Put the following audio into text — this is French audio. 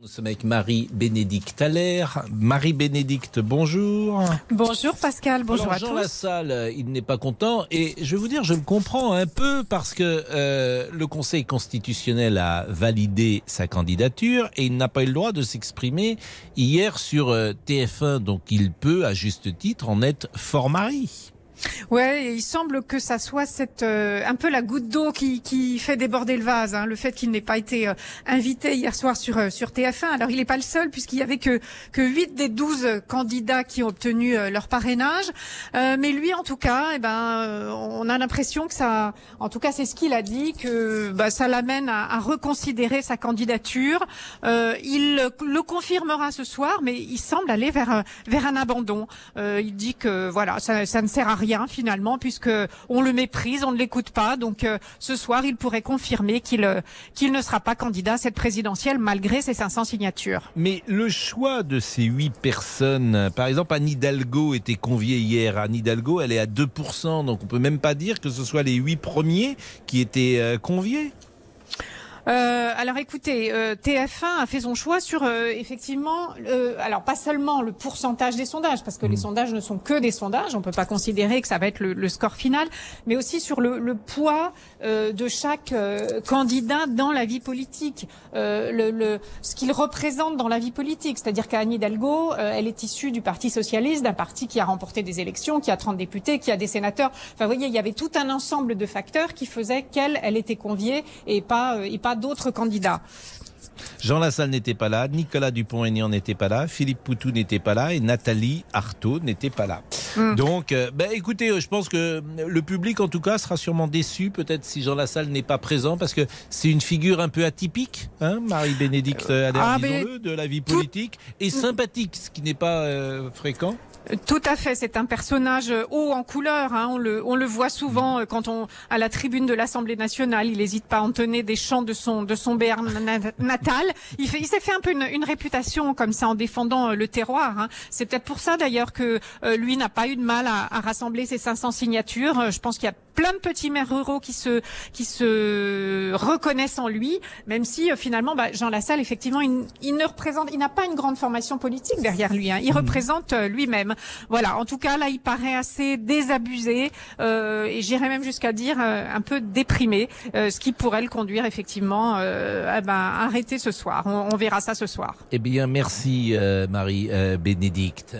Nous sommes avec Marie-Bénédicte Allaire. Marie-Bénédicte, bonjour. Bonjour Pascal, bonjour Alors, à Jean tous. Lassalle, il n'est pas content et je vais vous dire, je le comprends un peu parce que euh, le Conseil constitutionnel a validé sa candidature et il n'a pas eu le droit de s'exprimer hier sur euh, TF1, donc il peut, à juste titre, en être fort mari. Ouais, il semble que ça soit cette euh, un peu la goutte d'eau qui, qui fait déborder le vase. Hein, le fait qu'il n'ait pas été euh, invité hier soir sur euh, sur TF1. Alors il n'est pas le seul puisqu'il y avait que que 8 des 12 candidats qui ont obtenu euh, leur parrainage. Euh, mais lui, en tout cas, eh ben, euh, on a l'impression que ça, en tout cas, c'est ce qu'il a dit que bah, ça l'amène à, à reconsidérer sa candidature. Il le confirmera ce soir, mais il semble aller vers vers un abandon. Il dit que voilà, ça, ça ne sert à rien finalement puisque on le méprise, on ne l'écoute pas. Donc euh, ce soir, il pourrait confirmer qu'il euh, qu'il ne sera pas candidat à cette présidentielle malgré ses 500 signatures. Mais le choix de ces huit personnes, par exemple, Anne Hidalgo était conviée hier. Anne Hidalgo, elle est à 2%, donc on peut même pas dire que ce soit les huit premiers qui étaient euh, conviés. Euh, alors écoutez, euh, TF1 a fait son choix sur euh, effectivement, euh, alors pas seulement le pourcentage des sondages, parce que les sondages ne sont que des sondages, on peut pas considérer que ça va être le, le score final, mais aussi sur le, le poids euh, de chaque euh, candidat dans la vie politique, euh, le, le- ce qu'il représente dans la vie politique. C'est-à-dire qu'Anne Hidalgo, euh, elle est issue du Parti socialiste, d'un parti qui a remporté des élections, qui a 30 députés, qui a des sénateurs. Enfin, vous voyez, il y avait tout un ensemble de facteurs qui faisaient qu'elle, elle était conviée et pas euh, et pas d'autres candidats. Jean Lassalle n'était pas là, Nicolas Dupont-Aignan n'était pas là, Philippe Poutou n'était pas là et Nathalie Arthaud n'était pas là. Mm. Donc, euh, ben, écoutez, euh, je pense que le public, en tout cas, sera sûrement déçu, peut-être si Jean Lassalle n'est pas présent, parce que c'est une figure un peu atypique, hein, Marie-Bénédicte Allaire, ah, mais disons-le, de la vie politique, et sympathique, ce qui n'est pas euh, fréquent. Tout à fait, c'est un personnage euh, haut en couleur. Hein. On, le, on le voit souvent euh, quand on à la tribune de l'Assemblée nationale. Il n'hésite pas à entonner des chants de son de son Béarn natal. Il, fait, il s'est fait un peu une, une réputation comme ça en défendant euh, le terroir. Hein. C'est peut-être pour ça d'ailleurs que euh, lui n'a pas eu de mal à, à rassembler ses 500 signatures. Je pense qu'il y a plein de petits maires ruraux qui se qui se reconnaissent en lui, même si euh, finalement bah, Jean Lassalle effectivement il, il ne représente, il n'a pas une grande formation politique derrière lui. Hein. Il représente euh, lui-même. Voilà. En tout cas là, il paraît assez désabusé euh, et j'irais même jusqu'à dire euh, un peu déprimé, euh, ce qui pourrait le conduire effectivement à, ben, arrêter ce soir. On, verra ça ce soir. Eh bien, merci, euh, Marie-Bénédicte.